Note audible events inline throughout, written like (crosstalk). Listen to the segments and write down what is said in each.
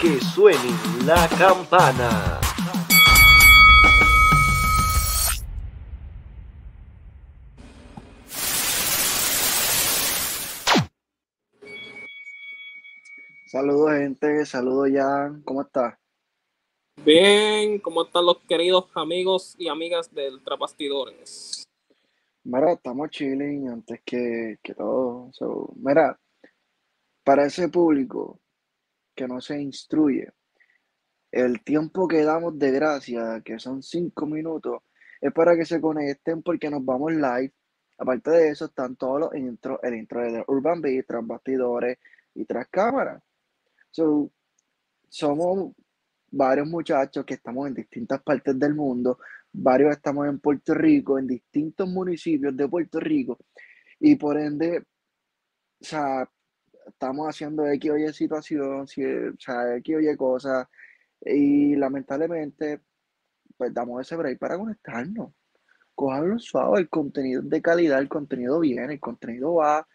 que suene la campana. Saludos gente, saludos Jan, ¿cómo estás? Bien, ¿cómo están los queridos amigos y amigas del Trapastidores? Mira, estamos chilling antes que, que todo. So, mira, para ese público que no se instruye, el tiempo que damos de gracia, que son cinco minutos, es para que se conecten porque nos vamos live. Aparte de eso, están todos los intros, el intro de Urban Beat, tras bastidores y tras cámaras. So, somos varios muchachos que estamos en distintas partes del mundo, varios estamos en Puerto Rico, en distintos municipios de Puerto Rico, y por ende, o sea, estamos haciendo X o Y situación, o sea, X o Y cosas, y lamentablemente, pues damos ese break para conectarnos. Cojanlo suave, el contenido de calidad, el contenido viene, el contenido va,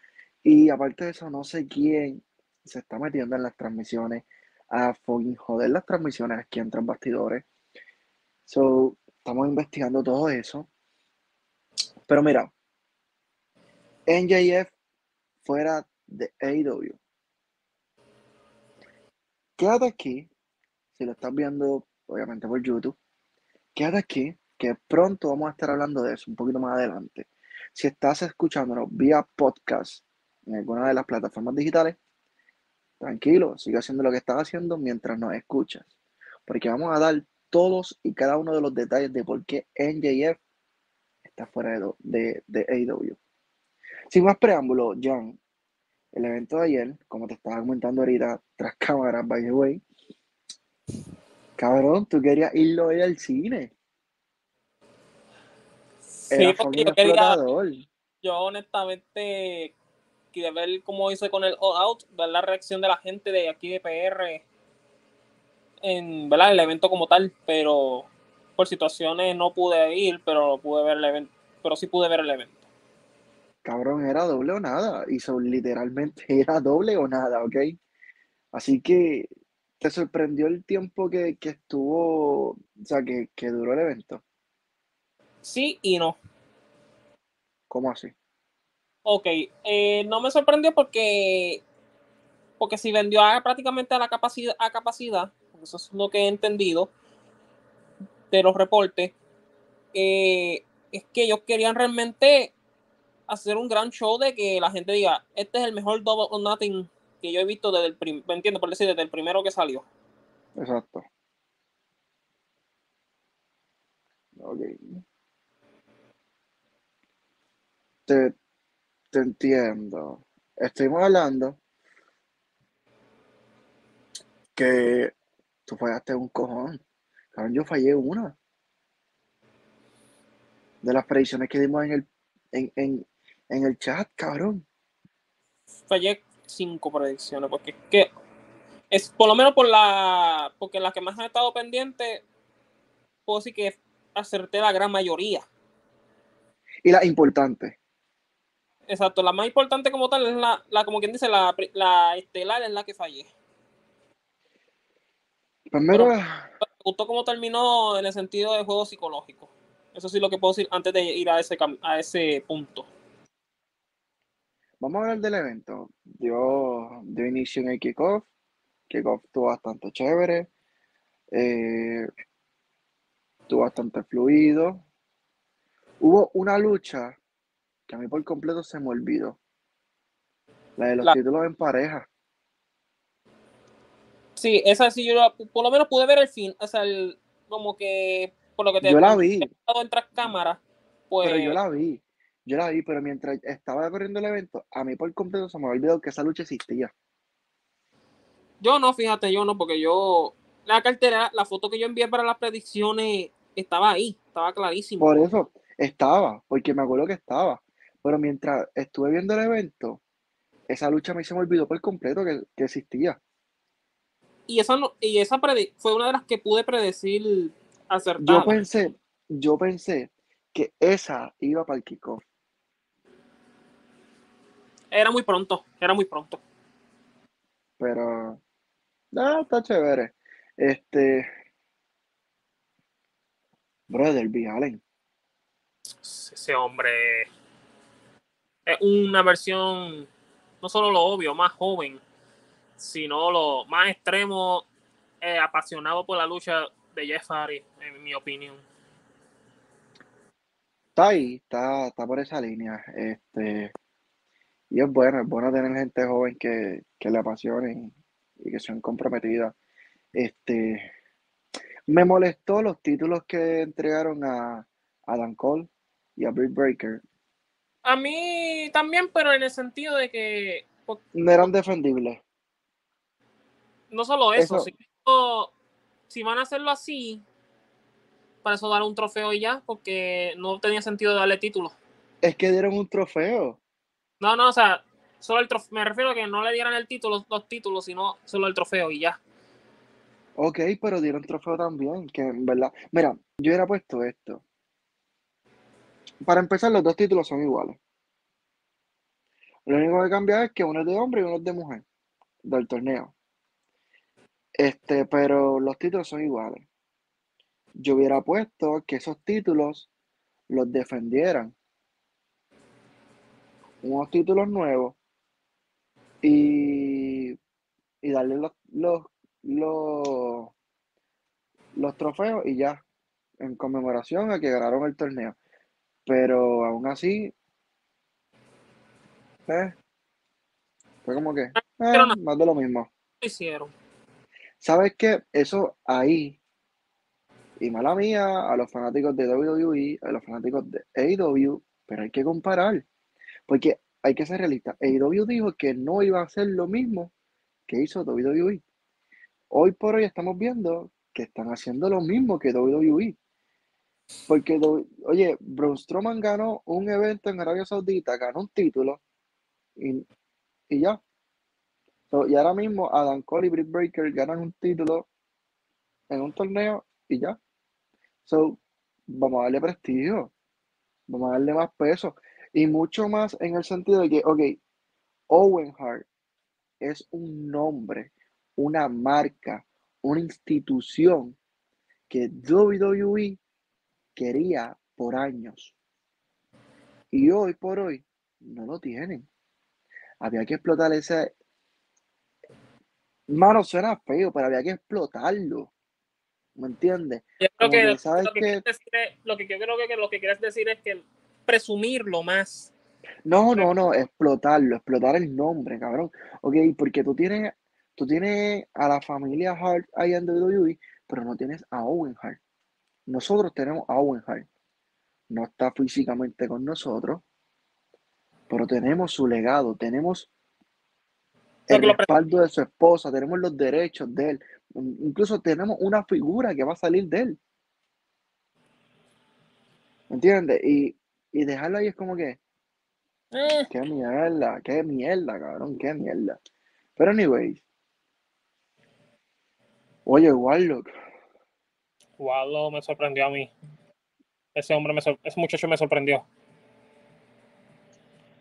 y aparte de eso, no sé quién se está metiendo en las transmisiones a fucking joder las transmisiones aquí en Transbastidores. So, estamos investigando todo eso. Pero mira, NJF fuera de AEW. Quédate aquí, si lo estás viendo, obviamente por YouTube, quédate aquí, que pronto vamos a estar hablando de eso un poquito más adelante. Si estás escuchándonos vía podcast en alguna de las plataformas digitales, tranquilo, sigue haciendo lo que estás haciendo mientras nos escuchas, porque vamos a dar todos y cada uno de los detalles de por qué NJF está fuera de, de, de AEW. Sin más preámbulo, John, el evento de ayer, como te estaba comentando ahorita, tras cámaras, by the way, cabrón, tú querías irlo a ir al cine. Sí, porque yo quería, yo honestamente quería ver cómo hice con el All Out, ver la reacción de la gente de aquí de PR en ¿verdad? el evento como tal, pero por situaciones no pude ir, pero pude ver el evento, pero sí pude ver el evento. Cabrón, era doble o nada, y literalmente (laughs) era doble o nada, ¿ok? Así que, ¿te sorprendió el tiempo que, estuvo, o sea, que, que duró el evento? Sí y no. ¿Cómo así? Ok, eh, no me sorprendió porque, porque si vendió a, prácticamente a la capacidad, a capacidad, eso es lo que he entendido de los reportes, eh, es que ellos querían realmente hacer un gran show de que la gente diga, este es el mejor Double Nothing que yo he visto desde el, me entiendo, por decir, desde el primero que salió. Exacto. Ok. Te, te entiendo. Estuvimos hablando que tú fallaste un cojón. yo fallé una. De las predicciones que dimos en el, en, el chat, cabrón. Fallé cinco predicciones, porque es que es por lo menos por la porque las que más han estado pendientes puedo decir que acerté la gran mayoría y la importante exacto la más importante como tal es la, la como quien dice la, la estelar es la que fallé Primero. me gustó cómo terminó en el sentido de juego psicológico. Eso sí lo que puedo decir antes de ir a ese, a ese punto. Vamos a hablar del evento. Dio, dio inicio en el kickoff. Kickoff estuvo bastante chévere. Eh, estuvo bastante fluido. Hubo una lucha que a mí por completo se me olvidó. La de los títulos en pareja. Sí, esa sí, yo por lo menos pude ver el fin, o sea, el, como que por lo que te yo la vi. en tras cámaras, pues. Pero yo la vi, yo la vi, pero mientras estaba corriendo el evento, a mí por completo se me había olvidado que esa lucha existía. Yo no, fíjate, yo no, porque yo, la cartera, la foto que yo envié para las predicciones estaba ahí, estaba clarísimo. Por eso, estaba, porque me acuerdo que estaba. Pero mientras estuve viendo el evento, esa lucha a mí se me olvidó por completo que, que existía y esa, y esa fue una de las que pude predecir acertar. Yo pensé, yo pensé que esa iba para el kickoff. Era muy pronto, era muy pronto. Pero, Ah, está chévere. Este. Brother, B. Allen. Ese hombre es una versión, no solo lo obvio, más joven, sino lo más extremo, eh, apasionado por la lucha de Jeff Hardy, en mi opinión. Está ahí, está, está por esa línea. Este, y es bueno, es bueno tener gente joven que, que le apasione y, y que sean comprometidas. Este, me molestó los títulos que entregaron a Adam Cole y a Britt Breaker. A mí también, pero en el sentido de que No eran defendibles. no solo eso, Eso- sino si van a hacerlo así, para eso dar un trofeo y ya, porque no tenía sentido darle título. Es que dieron un trofeo. No, no, o sea, solo el trofeo, me refiero a que no le dieran el título, los títulos, sino solo el trofeo y ya. Ok, pero dieron trofeo también, que en verdad. Mira, yo hubiera puesto esto. Para empezar, los dos títulos son iguales. Lo único que cambia es que uno es de hombre y uno es de mujer, del torneo. Este, pero los títulos son iguales. Yo hubiera puesto que esos títulos los defendieran. Unos títulos nuevos y, y darle los, los, los, los trofeos y ya, en conmemoración a que ganaron el torneo. Pero aún así, eh, fue como que, eh, no. más de lo mismo. Hicieron. ¿Sabes qué? Eso ahí, y mala mía, a los fanáticos de WWE, a los fanáticos de AEW, pero hay que comparar, porque hay que ser realista. AEW dijo que no iba a hacer lo mismo que hizo WWE. Hoy por hoy estamos viendo que están haciendo lo mismo que WWE. Porque, oye, Braun Strowman ganó un evento en Arabia Saudita, ganó un título y, y ya. Y ahora mismo Adam Cole y Britt Breaker ganan un título en un torneo y ya. So, vamos a darle prestigio, vamos a darle más peso y mucho más en el sentido de que, ok, Owen Hart es un nombre, una marca, una institución que WWE quería por años. Y hoy por hoy no lo tienen. Había que explotar ese. Mano, suena feo, pero había que explotarlo. ¿Me entiendes? Yo creo que, que, ¿sabes lo, que decir es- lo que yo creo que lo que quieres decir es que presumirlo más. No, no, no, explotarlo, explotar el nombre, cabrón. Ok, porque tú tienes, tú tienes a la familia Hart ahí en WWE, pero no tienes a Owen Hart. Nosotros tenemos a Owen Hart. No está físicamente con nosotros, pero tenemos su legado, tenemos el respaldo de su esposa, tenemos los derechos de él, in- incluso tenemos una figura que va a salir de él. ¿Me entiendes? Y, y dejarlo ahí es como que, Eh, qué mierda, qué mierda, cabrón, qué mierda. Pero anyways, oye, Warlock, Waldo me sorprendió a mí. Ese hombre, me ese muchacho me sorprendió.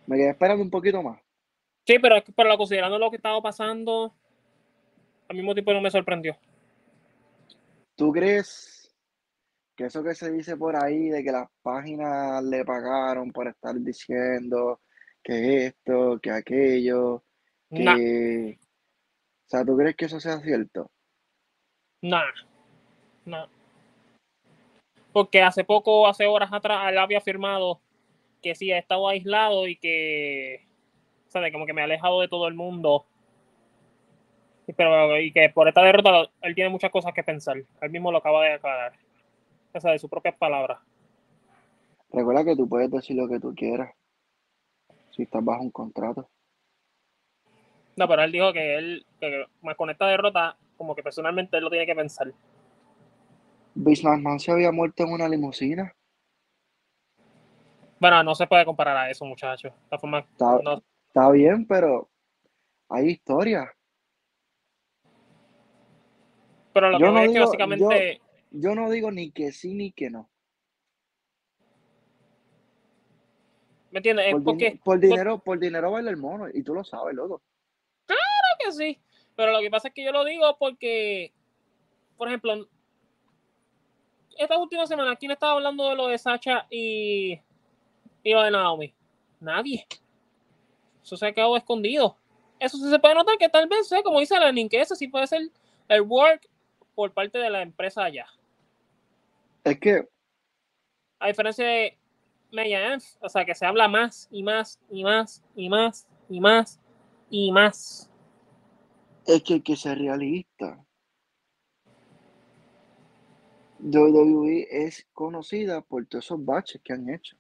me quedé esperando un poquito más. Sí, pero, pero considerando lo que estaba pasando, al mismo tiempo no me sorprendió. ¿Tú crees que eso que se dice por ahí de que las páginas le pagaron por estar diciendo que esto, que aquello, Nah, que... O sea, ¿tú crees que eso sea cierto? nah, nah. Porque hace poco, hace horas atrás, él había afirmado que sí, he estado aislado y que, o sea, de como que me he alejado de todo el mundo. Pero, y que por esta derrota él tiene muchas cosas que pensar. Él mismo lo acaba de aclarar. O sea, de sus propias palabras. Recuerda que tú puedes decir lo que tú quieras si estás bajo un contrato. No, pero él dijo que él, que más con esta derrota, como que personalmente él lo tiene que pensar. McMahon se había muerto en una limusina. Bueno, no se puede comparar a eso, muchachos. Está, no, está bien, pero hay historia. pero lo Yo que no voy es que digo- básicamente, Yo no digo ni que sí ni que no. ¿me entiendes? Es Por, din- porque por dinero, por dinero baila el mono, y tú lo sabes, loco. Claro que sí. Pero lo que pasa es que yo lo digo porque, por ejemplo, esta última semana, ¿quién estaba hablando de lo de Sacha y, y lo de Naomi? Nadie. Eso se ha quedado escondido. Eso sí se puede notar que tal vez, ¿eh? como dice Lenin, que ese sí puede ser el work por parte de la empresa allá. Es que, A diferencia de Enf, o sea, que se habla más y más y más y más y más y más. es que hay que ser realista. WWE es conocida por todos esos baches que han hecho.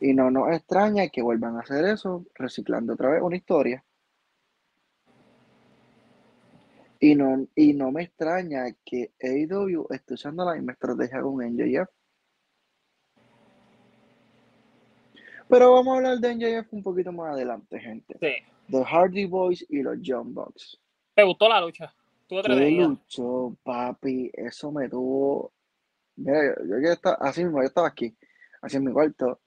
Y no nos extraña que vuelvan a hacer eso, reciclando otra vez una historia. Y no, y no me extraña que AEW esté usando la misma estrategia con NJF. Pero vamos a hablar de NJF un poquito más adelante, gente. Sí. The Hardy Boys y los John Bucks. ¿Te gustó la lucha? De Qué luchó, papi. Eso me tuvo. Mira, yo, yo estaba, así mismo, yo estaba aquí, así en mi cuarto,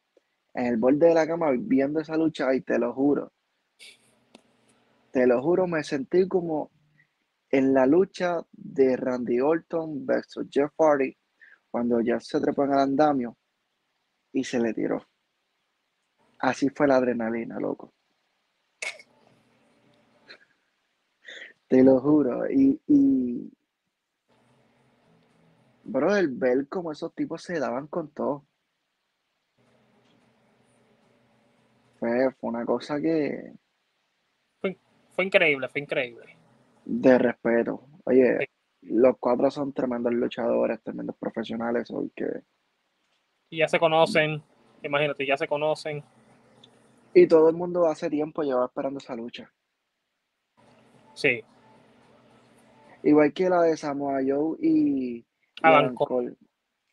en el borde de la cama, viendo esa lucha, y te lo juro. Te lo juro, me sentí como en la lucha de Randy Orton versus Jeff Hardy, cuando Jeff se trepó en el andamio y se le tiró. Así fue la adrenalina, loco. Te lo juro. Y, y bro, el ver cómo esos tipos se daban con todo. Fue, fue una cosa que Fue increíble, fue increíble. De respeto. Oye, los cuatro son tremendos luchadores, tremendos profesionales, hoy que Y ya se conocen, imagínate, ya se conocen. y todo el mundo hace tiempo lleva esperando esa lucha. Sí. Igual que la de Samoa Joe y, Adam Cole.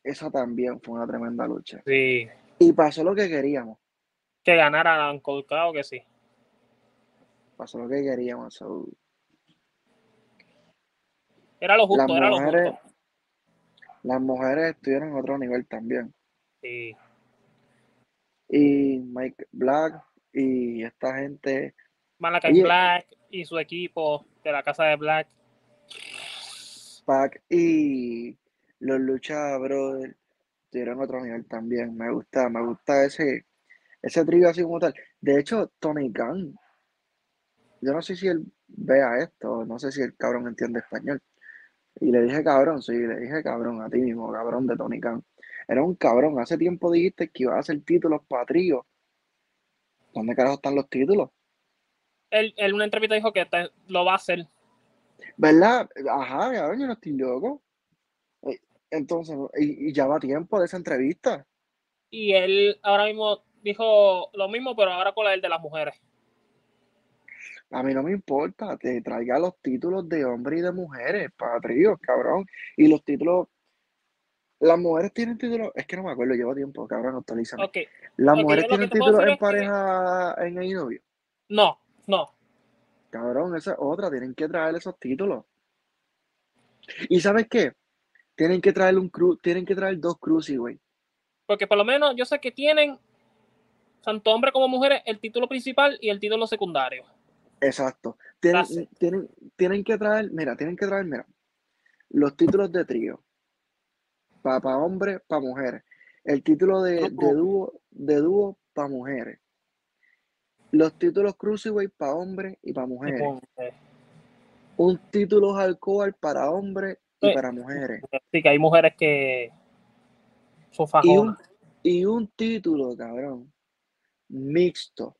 Esa también fue una tremenda lucha. Sí. Y pasó lo que queríamos. Que ganara Adam Cole, claro que sí. Pasó lo que queríamos. so, Era lo las justo, era lo mujeres, justo. las mujeres estuvieron en otro nivel también. Sí. Y Mike Black y esta gente, Malakai. Black y su equipo de la casa de Black. Pac y los Lucha Brothers estuvieron en otro nivel también. Me gusta, me gusta ese, ese trío así como tal. De hecho, Tony Khan, yo no sé si él vea esto, no sé si el cabrón entiende español. Y le dije cabrón, sí, le dije cabrón a ti mismo, cabrón de Tony Khan. Era un cabrón. Hace tiempo dijiste que iba a hacer títulos para trío. ¿Dónde carajo están los títulos? Él, en una entrevista dijo que te- lo va a hacer. ¿Verdad? Ajá, cabrón, yo no estoy loco. Eh, Entonces, y, y ya va tiempo de esa entrevista. Y él ahora mismo dijo lo mismo, pero ahora con el de las mujeres. A mí no me importa, te traiga los títulos de hombres y de mujeres para tríos, cabrón. Y los títulos, las mujeres tienen títulos, es que no me acuerdo, llevo tiempo, cabrón, actualízame. Ok. Las mujeres tienen títulos en que- pareja en AEW. No, no. Cabrón, esa es otra, tienen que traer esos títulos. ¿Y sabes qué? Tienen que traer un cru, tienen que traer dos cruiserweight. Porque por lo menos yo sé que tienen, tanto hombres como mujeres, el título principal y el título secundario. Exacto. Tienen, que traer, mira, tienen que traer, mira, los títulos de trío. Para hombres, para mujeres. El título de, de dúo, de dúo para mujeres. Los títulos Cruiserweight para hombres y para mujeres. Un título Hardcore para hombres y Sí. para mujeres. Sí, que hay mujeres que son Y un, y un título, cabrón, mixto.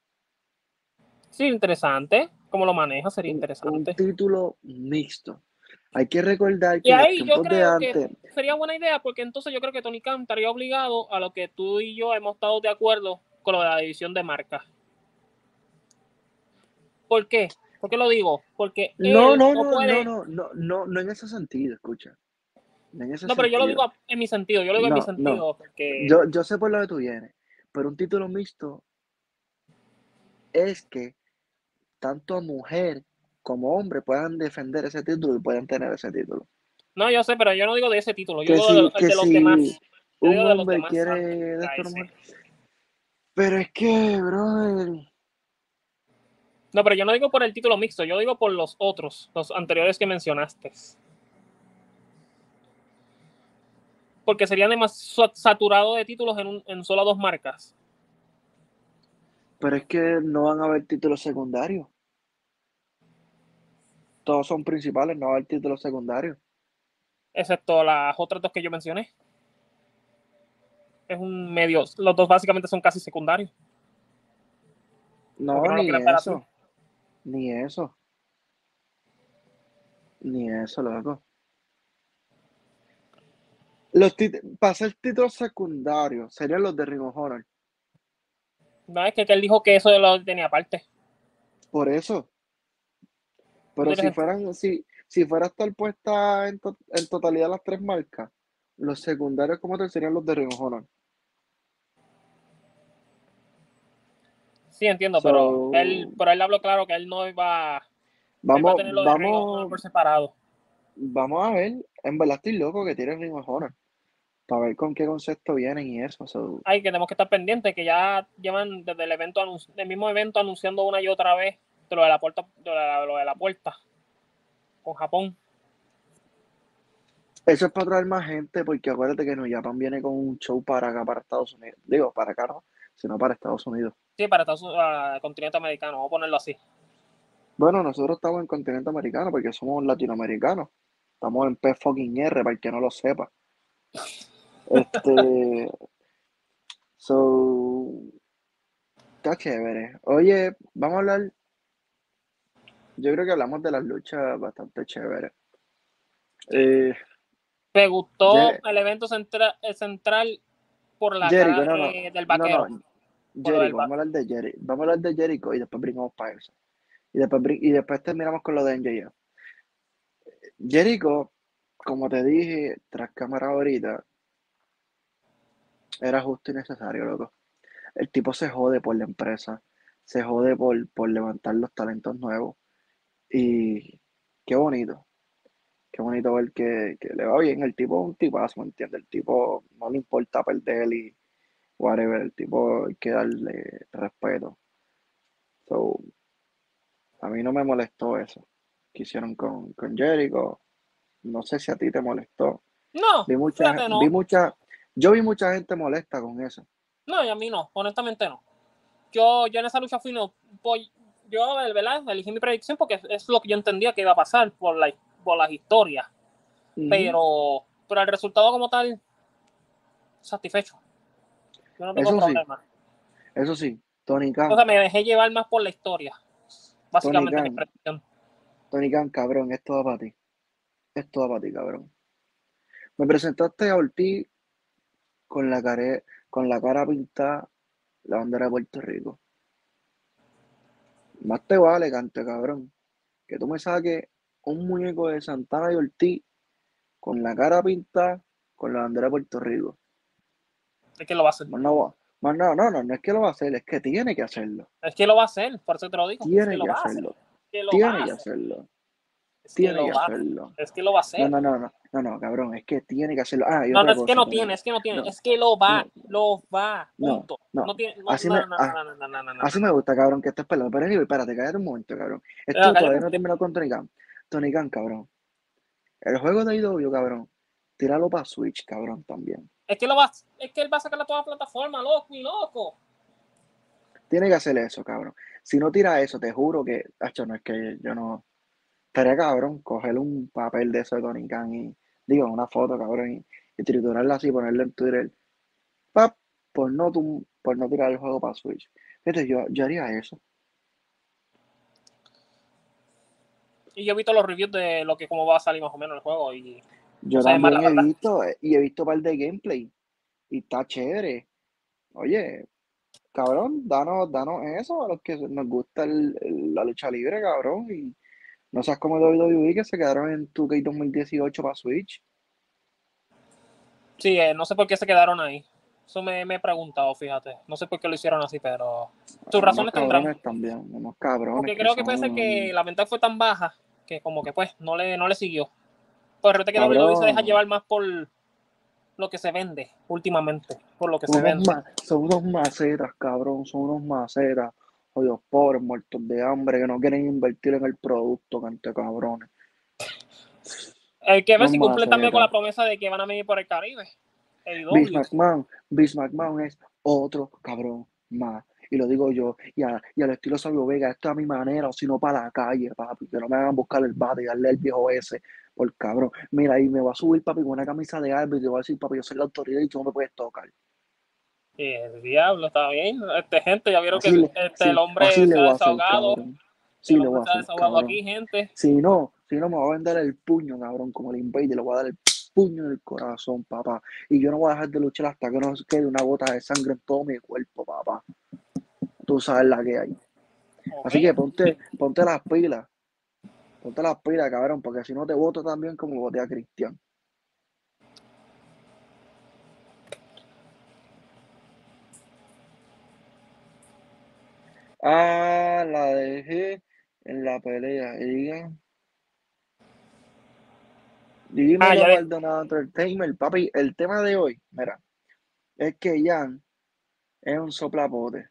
Sí, interesante. ¿Cómo lo maneja? Sería Un, un interesante. título mixto. Hay que recordar que Y los ahí yo de creo antes, que sería buena idea porque entonces yo creo que Tony Khan estaría obligado a lo que tú y yo hemos estado de acuerdo con lo de la división de marcas. ¿Por qué? ¿Por qué lo digo? Porque No, no, no no, puede... no, no, no, no, no en ese sentido, escucha. No en ese No, pero yo lo sentido. digo en mi sentido, yo lo digo en mi No, no. sentido, porque Yo, yo sé por lo que tú vienes, pero un título mixto es que tanto mujer como hombre puedan defender ese título y puedan tener ese título. no, yo sé, pero yo no digo de ese título, yo Que digo si, de, el que de los demás. Yo un digo de hombre demás quiere. Pero es que, brother, No, pero yo no digo por el título mixto, yo digo por los otros, los anteriores que mencionaste. Porque serían demasiado saturados de títulos en, un, en solo dos marcas. Pero es que no van a haber títulos secundarios. Todos son principales, no va a haber títulos secundarios. Excepto las otras dos que yo mencioné. Es un medio. Los dos básicamente son casi secundarios. No, no ni eso. Ni eso. Ni eso, loco. Los para ser títulos secundarios serían los de Ring of Honor. No, es que, que él dijo que eso lo tenía aparte. Por eso. Pero si fueran, si, si fuera a estar puesta en, to- en totalidad las tres marcas, los secundarios como tal serían los de Ring Honor. Sí, entiendo, So- pero él, pero él habló claro que él no iba, Vamos, a tener lo de Ring of Honor vamos, por separado. vamos a ver. En verdad estoy loco que tiene Ring Honor. Para ver con qué concepto vienen y eso. so, Ay, que tenemos que estar pendientes, que ya llevan desde el evento del mismo evento anunciando una y otra vez de lo de la puerta, de lo de la, lo de la puerta con Japón. Eso es para traer más gente, porque acuérdate que Japan viene con un show para acá, para Estados Unidos. Digo, para acá no, sino para Estados Unidos. Sí, para Estados Unidos, para el continente americano, vamos a ponerlo así. Bueno, nosotros estamos en continente americano porque somos latinoamericanos. Estamos en P fucking R, para el que no lo sepa. (laughs) Este. So. Está chévere. Oye, vamos a hablar. Yo creo que hablamos de las luchas bastante chéveres. Eh, Me gustó Jer- el evento centra- central por la Jericho, cara no, no, de- del vaquero. no. Jericho, vamos a hablar de Jericho. Vamos a hablar de Jericho y después brincamos para eso. Y después, y después terminamos con lo de NJF. Jericho, como te dije, tras cámara ahorita, era justo y necesario, loco. El tipo se jode por la empresa, se jode por, por levantar los talentos nuevos. Y qué bonito. Qué bonito ver que, que le va bien. El tipo es un tipazo, ¿me entiendes? El tipo no le importa perder y whatever. El tipo hay que darle respeto. So, a mí no me molestó eso que hicieron con, con Jericho. No sé si a ti te molestó. No, Vi mucha, fíjate, no. vi mucha, yo vi mucha gente molesta con eso. No, y a mí no, honestamente no. Yo, yo en esa lucha fui no. pues, yo, ¿verdad? Elegí mi predicción porque es lo que yo entendía que iba a pasar por, la, por las historias. Pero, pero el resultado como tal, satisfecho. Yo no tengo Eso sí. problema. Eso sí, Tony Khan, Entonces me dejé llevar más por la historia. Básicamente mi Khan. predicción. Tony Khan, cabrón, esto va para ti. Esto va para ti, cabrón. Me presentaste a Ortiz con la cara, con la cara pintada, la bandera de Puerto Rico. Más te vale, cante, cabrón. Que tú me saques un muñeco de Santana y Ortiz con la cara pintada, con la bandera de Puerto Rico. Es que lo va a hacer. Más no, más no, no, no, no es que lo va a hacer, es que tiene que hacerlo. Es que lo va a hacer, por eso te lo digo. es Tiene que lo que va a hacer. hacerlo. Es que lo va Tiene que hacer. hacerlo. Es que Tiene lo que hacerlo. Es que lo va a hacer. No, no, no, no, no, no, cabrón, es que tiene que hacerlo. Ah, No, no, es que no tiene, es que no tiene, No, es que lo va, lo va, No, punto. no. No, tiene, Así no, me- no, no, ah, no, no, no, no, no. Así me gusta, cabrón, que estés pelado. Pero anyway, espérate, cállate un momento, cabrón. Esto cállate. todavía no terminó con Tony Khan. Tony Khan, cabrón. El juego de IW, cabrón. Tíralo para Switch, cabrón, también. Es que lo va, es que él va a sacar a toda la plataforma, loco y loco. Tiene que hacer eso, cabrón. Si no tira eso, te juro que, hecho, no es que yo no. Estaría cabrón coger un papel de eso de Tony Khan y, digo, una foto, cabrón, y, y triturarla así, ponerla en Twitter. Pap, por no, por no tirar el juego para Switch. Fíjate, yo, yo haría eso. Y yo he visto los reviews de lo que cómo va a salir más o menos el juego y Yo O sea, también he verdad. visto, eh, y he visto un par de gameplay. Y está chévere. Oye, cabrón, danos, danos eso a los que nos gusta el- el- la lucha libre, cabrón. Y no seas como WWE que se quedaron en 2K 2018 para Switch. sí, eh, no sé por qué se quedaron ahí. Eso me, me he preguntado, fíjate. No sé por qué lo hicieron así, pero sus razones tendrán. también, unos cabrones. Porque creo que puede ser que la venta fue tan baja que como que pues no le, no le siguió. Pues resulta que. WWE se deja llevar más por lo que se vende últimamente, por lo que se vende. ma- son unos macetas, cabrón, son unos macetas. Jodidos pobres, muertos de hambre, que no quieren invertir en el producto, cante cabrones. El que ver si No cumple más, también con la promesa de que van a venir por el Caribe. Vince. McMahon, Vince McMahon es otro cabrón más. Y lo digo yo, y, a- y al estilo Sabio Vega, esto es a mi manera, o si no para la calle, papi, que no me hagan buscar el bate y darle el viejo ese, por cabrón. Mira, y me va a subir, papi, con una camisa de árbitro y te voy a decir, papi, yo soy la autoridad y tú no me puedes tocar. Y el diablo, está bien. Este, gente, ya vieron Así que le- este, sí, el hombre hacer, desahogado. Sí le voy a ha hacer, aquí, gente. Si no, si no, me va a vender el puño, cabrón, como el Invader, le voy a dar el puño en el corazón, papá. Y yo no voy a dejar de luchar hasta que no quede una gota de sangre en todo mi cuerpo, papá. Tú sabes la que hay. Así que ponte, ponte las pilas. Ponte las pilas, cabrón, porque si no te voto también como voté a Cristian. Ah, la dejé en la pelea. Y digan. Dímelo, Ah, Maldonado Entertainment. Papi, el tema de hoy, mira, es que Jan es un soplapote.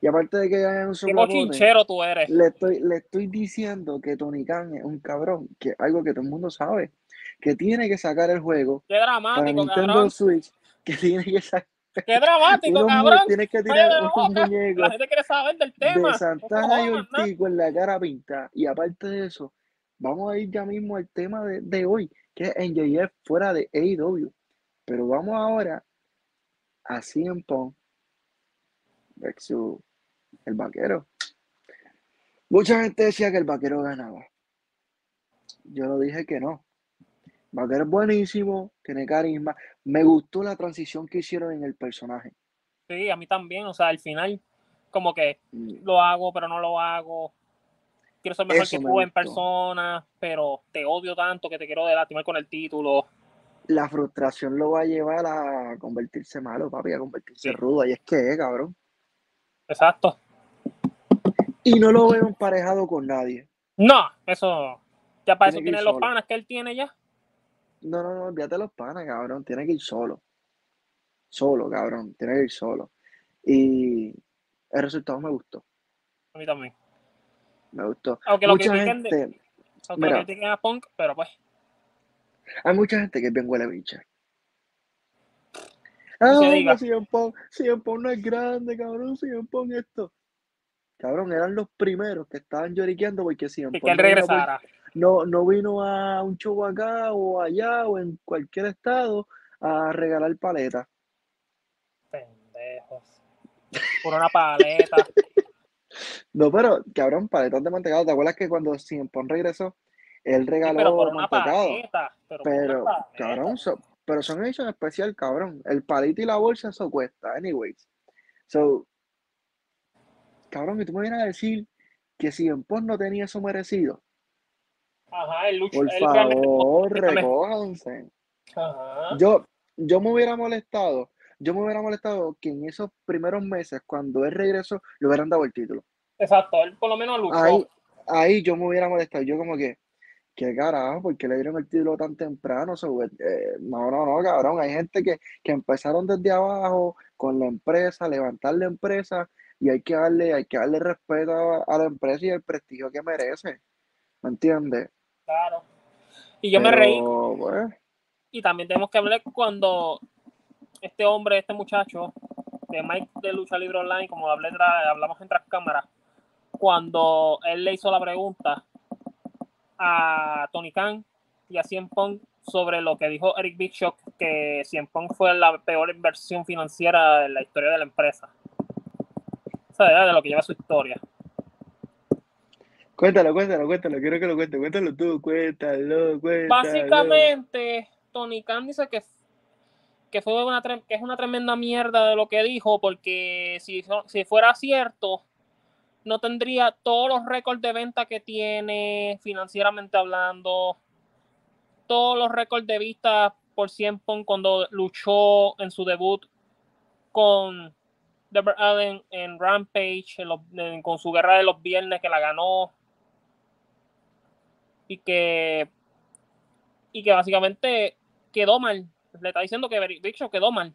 Y aparte de que Jan es un Qué soplapote, chinchero tú eres. le estoy, le estoy diciendo que Tony Khan es un cabrón, que algo que todo el mundo sabe, que tiene que sacar el juego Qué para dramático, Nintendo cabrón. Switch, que tiene que sacar Qué dramático, (laughs) cabrón. tiene que tirar de un boca. muñeco La gente quiere saber del tema. de Santana y. Ortiz con la cara pintada. Y aparte de eso, vamos a ir ya mismo al tema de, de hoy, que es NJF fuera de AEW. Pero vamos ahora a CM Punk versus el vaquero. Mucha gente decía que el vaquero ganaba. Yo lo dije que no. Vaquero es buenísimo, tiene carisma. Me gustó la transición que hicieron en el personaje. Sí, a mí también. O sea, al final, como que Mm, lo hago, pero no lo hago. Quiero ser mejor Eso que me tú en persona, pero te odio tanto que te quiero lastimar con el título. La frustración lo va a llevar a convertirse malo, papi, a convertirse Sí. rudo. Y es que es, cabrón. Exacto. Y no lo veo emparejado con nadie. No, eso. Ya para Tiene eso que ir tiene los panas que él tiene ya. No, no, no, olvídate de los panas, cabrón. Tiene que ir solo. Solo, cabrón. Tiene que ir solo. Y el resultado me gustó. A mí también. Me gustó. Aunque lo Mucha critiquen, de- gente, aunque lo mira. critiquen a Punk, pero pues. hay mucha gente que es bien huele bicha. Ah, que CM Punk, CM Punk no es grande, cabrón. CM Punk esto. Cabrón, eran los primeros que estaban lloriqueando porque Que, Punk que él regresara. no, no vino a un show acá o allá o en cualquier estado a regalar paletas. Pendejos. Por una paleta. No, pero cabrón, paletas de mantecado. ¿Te acuerdas que cuando Punk regresó, él Sí, regaló pero por una mantecado? paleta. Pero, por Pero, una cabrón, so- pero son en especial, cabrón. El palito y la bolsa, eso cuesta, anyways. So, cabrón, y tú me vienes a decir que Punk no tenía eso merecido. Ajá, el lucho. Por realmente- favor, recójanse. Ajá. Yo, yo me hubiera molestado, yo me hubiera molestado que en esos primeros meses, cuando él regresó, le hubieran dado el título. Exacto, él por lo menos luchó. Ahí, ahí yo me hubiera molestado. Yo como que, ¿qué carajo? ¿Por qué le dieron el título tan temprano? Eh, no, no, no, cabrón. Hay gente que, que empezaron desde abajo con la empresa, levantar la empresa, y hay que darle, hay que darle respeto a, a la empresa y el prestigio que merece. ¿Me entiendes? Claro. Y yo me reí. Y también tenemos que hablar cuando este hombre, este muchacho de Mike de Lucha Libre Online, como hablé hablamos en tras cámaras, cuando él le hizo la pregunta a Tony Khan y a Cien Pong sobre lo que dijo Eric Big Shock, que Cien Pong fue la peor inversión financiera de la historia de la empresa. O sea, de lo que lleva su historia. Cuéntalo, cuéntalo, cuéntalo, quiero que lo cuente, cuéntalo tú, cuéntalo, cuéntalo. Básicamente, Tony Khan dice que, que, fue una, que es una tremenda mierda de lo que dijo, porque si, si fuera cierto, no tendría todos los récords de venta que tiene, financieramente hablando, todos los récords de vista por 100 Pong cuando luchó en su debut con Deborah Allen en Rampage, en los- en- con su guerra de los viernes que la ganó. Y que y que básicamente quedó mal. Le está diciendo que Big Show quedó mal.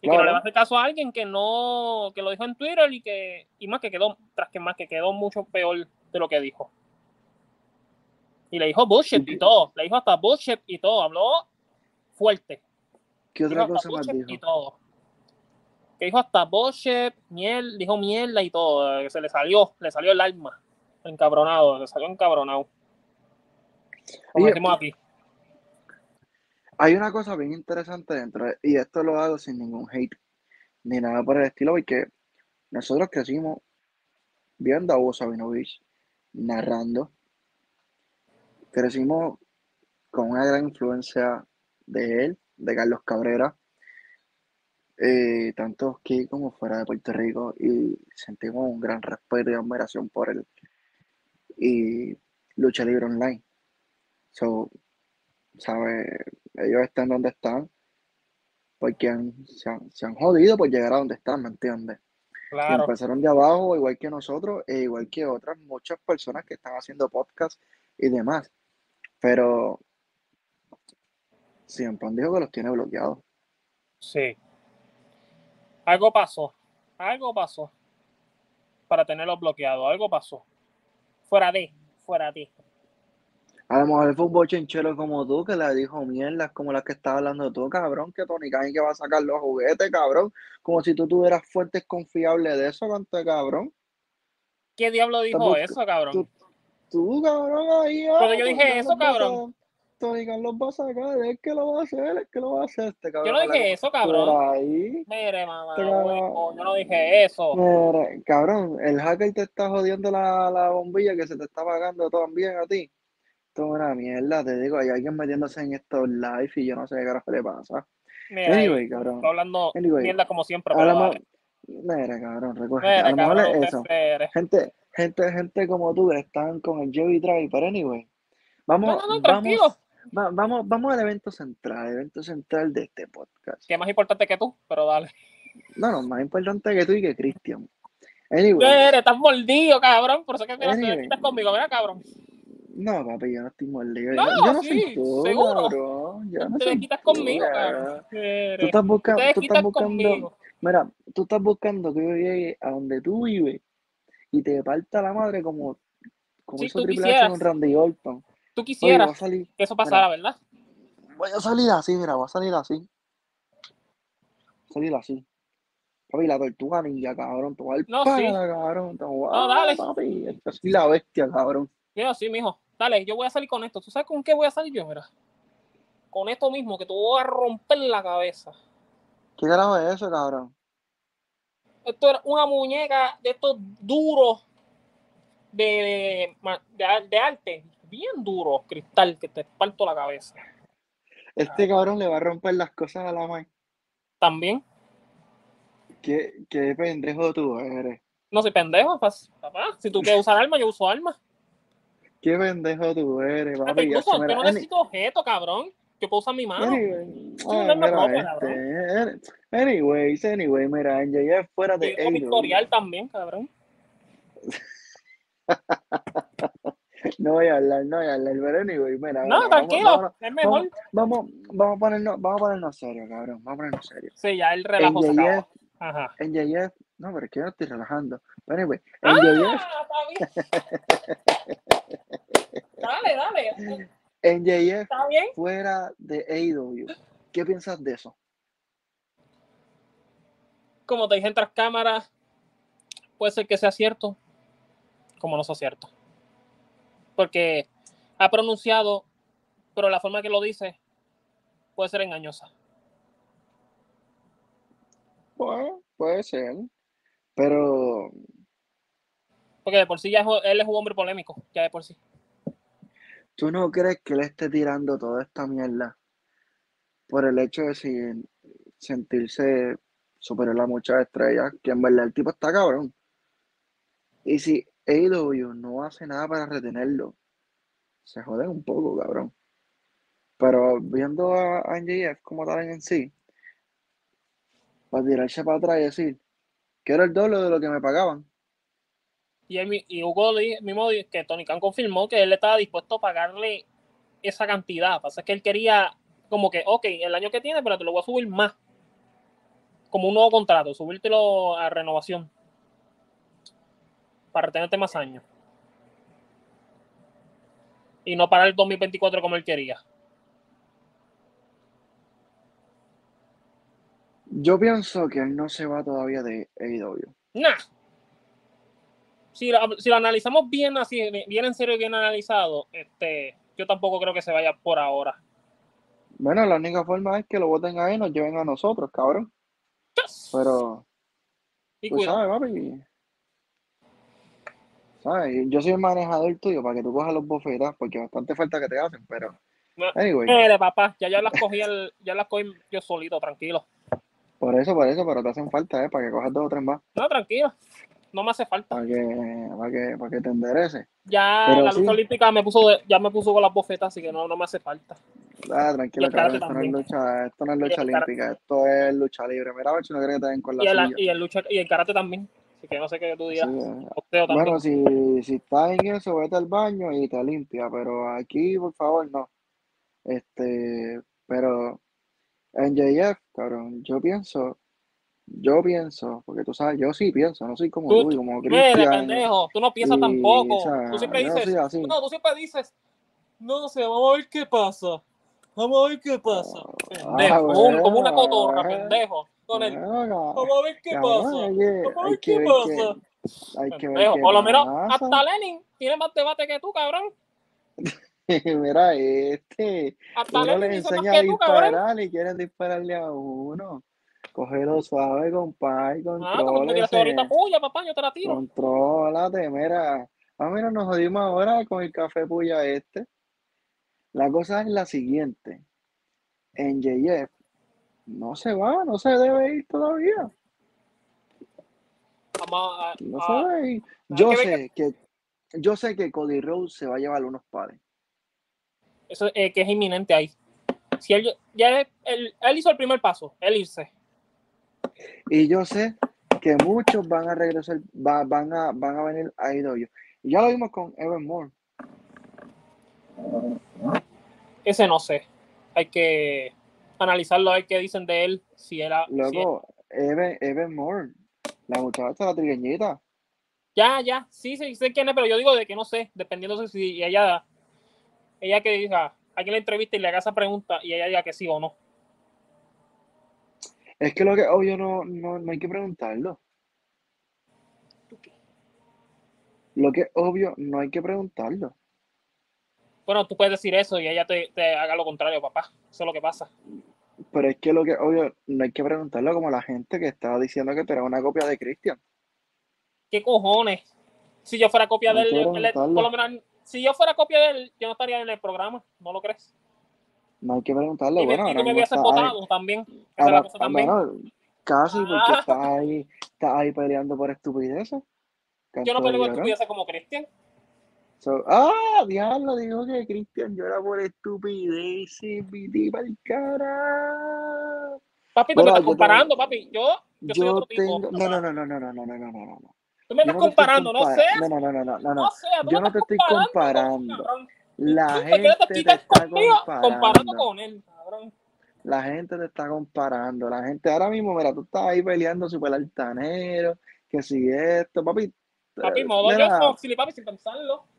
Y que no le va a hacer caso a alguien que no, que lo dijo en Twitter y que, y más que quedó, tras que más que quedó mucho peor de lo que dijo. Y le dijo bullshit y todo, le dijo hasta bullshit y todo, habló fuerte. ¿Qué Dijo otra cosa más bullshit y dijo? todo. Que dijo hasta bullshit, miel, dijo mierda y todo, que se le salió, le salió el alma, encabronado, le salió encabronado. Como Oye, decimos aquí. Hay una cosa bien interesante dentro, de- y esto lo hago sin ningún hate ni nada por el estilo, porque nosotros crecimos viendo a Hugo Sabinovich narrando, crecimos con una gran influencia de él, de Carlos Cabrera, eh, tanto aquí como fuera de Puerto Rico, y sentimos un gran respeto y admiración por él. Y lucha libre online. So, ¿sabe? Ellos están donde están porque han- se, han, se han jodido por llegar a donde están, ¿me entiendes? Y Claro, empezaron de abajo, igual que nosotros, e igual que otras muchas personas que están haciendo podcast y demás. Pero siempre han dicho que los tiene bloqueados. sí. Algo pasó, algo pasó para tenerlos bloqueados, algo pasó. Fuera de, fuera de. A lo mejor fue un bochinchero como tú que le dijo mierdas como las que estaba hablando tú, cabrón, que Tony Khan que va a sacar los juguetes, cabrón. Como si tú tuvieras fuentes confiables de eso, canto cabrón. ¿Qué diablo dijo eso, cabrón? tú- Tú, cabrón, ahí. Pero ah, yo dije Tony Khan eso, cabrón. Sa- Tony Khan los va a sacar, es que lo va a hacer, es que lo va a hacer este cabrón. Yo no dije eso, cabrón. ahí. Mire, mamá, Te cago- huevo, yo no dije eso. Mira, cabrón, el hacker te está jodiendo la, la bombilla que se te está pagando también a ti. Esto es una mierda, te digo, hay alguien metiéndose en estos live y yo no sé qué carajo le pasa. Mira, Anyway, cabrón. estoy hablando Anyway, mierda como siempre, pero mira, cabrón, recógete. Mira, A lo mejor cabrón, es usted eso. espere. Gente, gente, gente como tú que están con el Joey Drive, pero anyway, No, vamos, no, no, tranquilo. vamos, va- vamos, vamos al evento central, el evento central de este podcast. Que es más importante que tú, pero dale. No, no, más importante que tú y que Cristian. Anyway, estás mordido, cabrón. Por eso que mira, Anyway. quitas conmigo, mira, cabrón. no, papi, yo no estoy mordido. No, yo, yo no sí, soy tú, seguro. cabrón. Yo no te soy quitas tú, conmigo, cabrón. Tú estás buscando, te tú estás buscando, conmigo. mira, tú estás buscando que yo llegue a donde tú vives y te parta la madre como, como Sí, hizo Triple H con Randy Orton. Tú quisieras salir, que eso pasara, ¿verdad? voy a salir así, mira, voy a salir así. Voy a salir así. Papi, la tortuga ninja, cabrón. Te voy a dar No, sí. cabrón. Te voy a- No, dale. Papi, yo soy la bestia, cabrón. Yo sí, mijo. Dale, yo voy a salir con esto. ¿Tú sabes con qué voy a salir yo? Mira. Con esto mismo, que te voy a romper la cabeza. ¿Qué carajo es eso, cabrón? Esto era una muñeca de estos duros de, de, de- de arte. Bien duro, cristal, que te parto la cabeza. Este cabrón le va a romper las cosas a la mãe. También. ¿Qué, qué pendejo tú eres? No soy pendejo, papá. Si tú quieres usar armas, yo uso armas. ¿Qué pendejo tú eres, papi? incluso, yo no necesito objeto, cabrón. Yo puedo usar mi mano. anyway, ay, mira este, any- anyways, anyway, mira, NJF fuera de Y tengo mi AEW. historial también, cabrón. (laughs) No voy a hablar, no voy a hablar, pero anyway, mira, No, tranquilo, vamos, es mejor. vamos, vamos a ponernos, vamos a ponernos serios, cabrón, vamos a ponernos serios. Sí, ya el relajo se NJF, acabó. Ajá. NJF, no, pero es que yo no estoy relajando. Pero anyway, Ah, NJF, está bien. dale, dale. NJF Está bien. fuera de AEW. ¿Qué piensas de eso? Como te dije en tras cámaras, puede ser que sea cierto, como no sea cierto. Porque ha pronunciado, pero la forma que lo dice puede ser engañosa. Bueno, puede ser, pero Porque de por sí ya es- él es un hombre polémico, ya de por sí. ¿tú no crees que él esté tirando toda esta mierda por el hecho de si- sentirse superior a muchas estrellas? Que en verdad el tipo está cabrón. Y si AEW no hace nada para retenerlo, se joden un poco, cabrón. Pero viendo a, a NJF como tal en sí, para tirarse para atrás y decir, quiero el doble de lo que me pagaban. Y, mi- y Hugo mismo que Tony Khan confirmó que él estaba dispuesto a pagarle esa cantidad. Pasa que él quería como que, ok, el año que tiene, pero te lo voy a subir más. como un nuevo contrato, subírtelo a renovación para tenerte más años. Y no para el 2024 como él quería. Yo pienso que él no se va todavía de AEW. Nah. Si lo, si lo analizamos bien así, bien en serio y bien analizado, este, yo tampoco creo que se vaya por ahora. Bueno, la única forma es que lo voten ahí y nos lleven a nosotros, cabrón. Pero, Y tú cuidado. sabes, papi. ¿Sabes? Yo soy el manejador tuyo para que tú cojas los bofetas, porque bastante falta que te hacen, pero. Anyway, Mire, papá, ya, ya las cogí el- ya las cogí yo solito, tranquilo. por eso, por eso, pero te hacen falta, ¿eh? Para que cojas dos o tres más, No, tranquilo. No me hace falta. para que, para que, para que te endereces. Ya Pero la sí. lucha olímpica me puso de- ya me puso con las bofetas, así que no, no me hace falta. Ah, tranquilo, cabrón, esto no es lucha, esto no es lucha olímpica, esto es lucha libre. Mira, a ver si no quieres que te den con la Y el, y el lucha y el karate también. Así que no sé qué tú digas. eh. Bueno, si, si estás en eso, vete al baño y te limpia, pero aquí, por favor, no. Este, pero en JF, cabrón, yo pienso, yo pienso, porque tú sabes, yo sí pienso, no soy como Tú- tú y como Cristian. pendejo, tú no piensas y, tampoco. o sea, tú siempre dices, no, tú siempre dices, no sé, vamos a ver qué pasa. Vamos a ver qué pasa. Ah, Pendejo, como, un- como una bueno, cotorra, eh. pendejo. Con el, Bueno, vamos a ver qué cabrón, pasa. hay que- Vamos a hay ver qué pasa. hay que ver qué por lo menos hasta Lenin tiene más debate que tú, cabrón. (laughs) Mira, este, Hasta uno más enseña a que tú, disparar y quieren dispararle a uno. Cógelo suave, compadre, Ah, como tú tiraste ahorita puya, papá, yo te la tiro. Contrólate, mira. Ah, mira, nos jodimos ahora con el café puya este. La cosa es la siguiente. En JF no se va, no se debe ir todavía. No se debe ir. hay Yo sé que, yo sé que Cody Rhodes se va a llevar unos pares. eso eh, que es inminente ahí. Si él ya él, él- él hizo el primer paso, él irse. Y yo sé que muchos van a regresar, va- van, a, van a venir a IW. Y ya lo vimos con Evan Moore. Ese no sé. Hay que analizarlo a ver qué dicen de él. Si era. si- Luego, Evan, Evan Moore, la muchacha, la trigueñita. ya, ya, sí, sí, sé quién es, pero yo digo de que no sé, dependiendo de si ella, ella que diga, a quien la entrevista y le haga esa pregunta y ella diga que sí o no. Es que lo que es obvio no, no, no hay que preguntarlo. Lo que es obvio no hay que preguntarlo. Bueno, tú puedes decir eso y ella te, te haga lo contrario, papá. Eso es lo que pasa. Pero es que lo que obvio no hay que preguntarlo como la gente que estaba diciendo que tú eras una copia de Christian. ¿Qué cojones? Si yo fuera copia de él, por lo menos, si yo fuera copia de él, yo no estaría en el programa, ¿no lo crees? No hay que preguntarle. y Bueno, y tú me está votado también. Esa Ahora, cosa ah, también. bueno, casi porque Ah. estás ahí, estás ahí peleando por estupideces. yo no peleo llorón. estupideces como Cristian. So, ah, diablo, dijo que Cristian llora por estupideces, vete pa'l cara. Papi, tú me estás comparando, papi. Yo, yo, soy otro tipo. tengo, no, no, no, no, no, no, no, no, no, no, no. Tú me estás comparando, no seas, No, no, no, no, no, no, Yo no te estoy comparando. La gente te está comparando comparando. con él, cabrón. La gente te está comparando. La gente ahora mismo, mira, tú estás ahí peleando super altanero, que si esto, papi. Papi, eh, modo yo papi, sin pensarlo.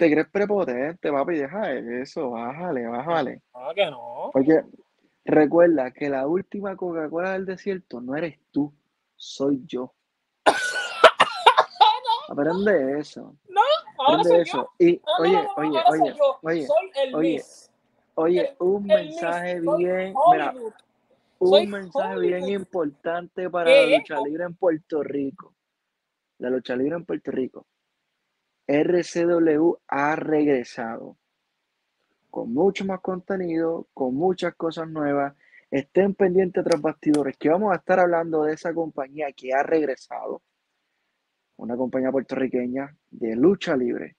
Te crees prepotente, papi, deja eso, bájale, bájale. Ah, que no. Porque recuerda que la última Coca-Cola del desierto no eres tú, soy yo. (laughs) Aprende eso, Ahora aprende soy yo. eso. Y no, oye, no, no, oye, oye, oye, Soy el oye, Miss. oye, el- un el mensaje Miss. Bien, mira, un Soy mensaje bien importante para ¿Qué la lucha libre en Puerto Rico. La lucha libre en Puerto Rico. RCW ha regresado con mucho más contenido, con muchas cosas nuevas. Estén pendientes tras bastidores que vamos a estar hablando de esa compañía que ha regresado. Una compañía puertorriqueña de lucha libre.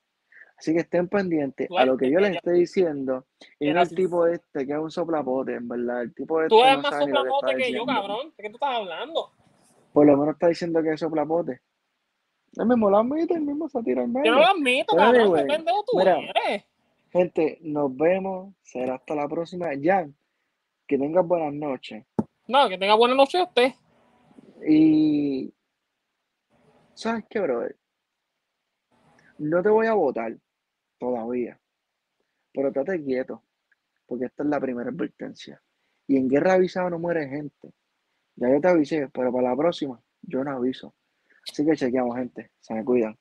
Así que estén pendientes a lo que yo les esté diciendo. Y no el tipo este que es un soplapote, en verdad. El tipo este Tú eres no más lo que soplapote que yo, cabrón. ¿De qué tú estás hablando? Por lo menos está diciendo que es soplapote. El mismo lo admite, el mismo se tira al Yo no medio. lo admito, Pero cabrón. ¿Qué anyway, pendejo tú mira. eres? Gente, nos vemos. Será hasta la próxima. Jan, que tengas buenas noches. No, que tenga buena noche a usted. Y. ¿Sabes qué, brother? No te voy a votar todavía. Pero estate quieto. Porque esta es la primera advertencia. Y en guerra avisada no muere gente. Ya yo te avisé, pero para la próxima yo no aviso. Así que chequeamos, gente. Se me cuidan.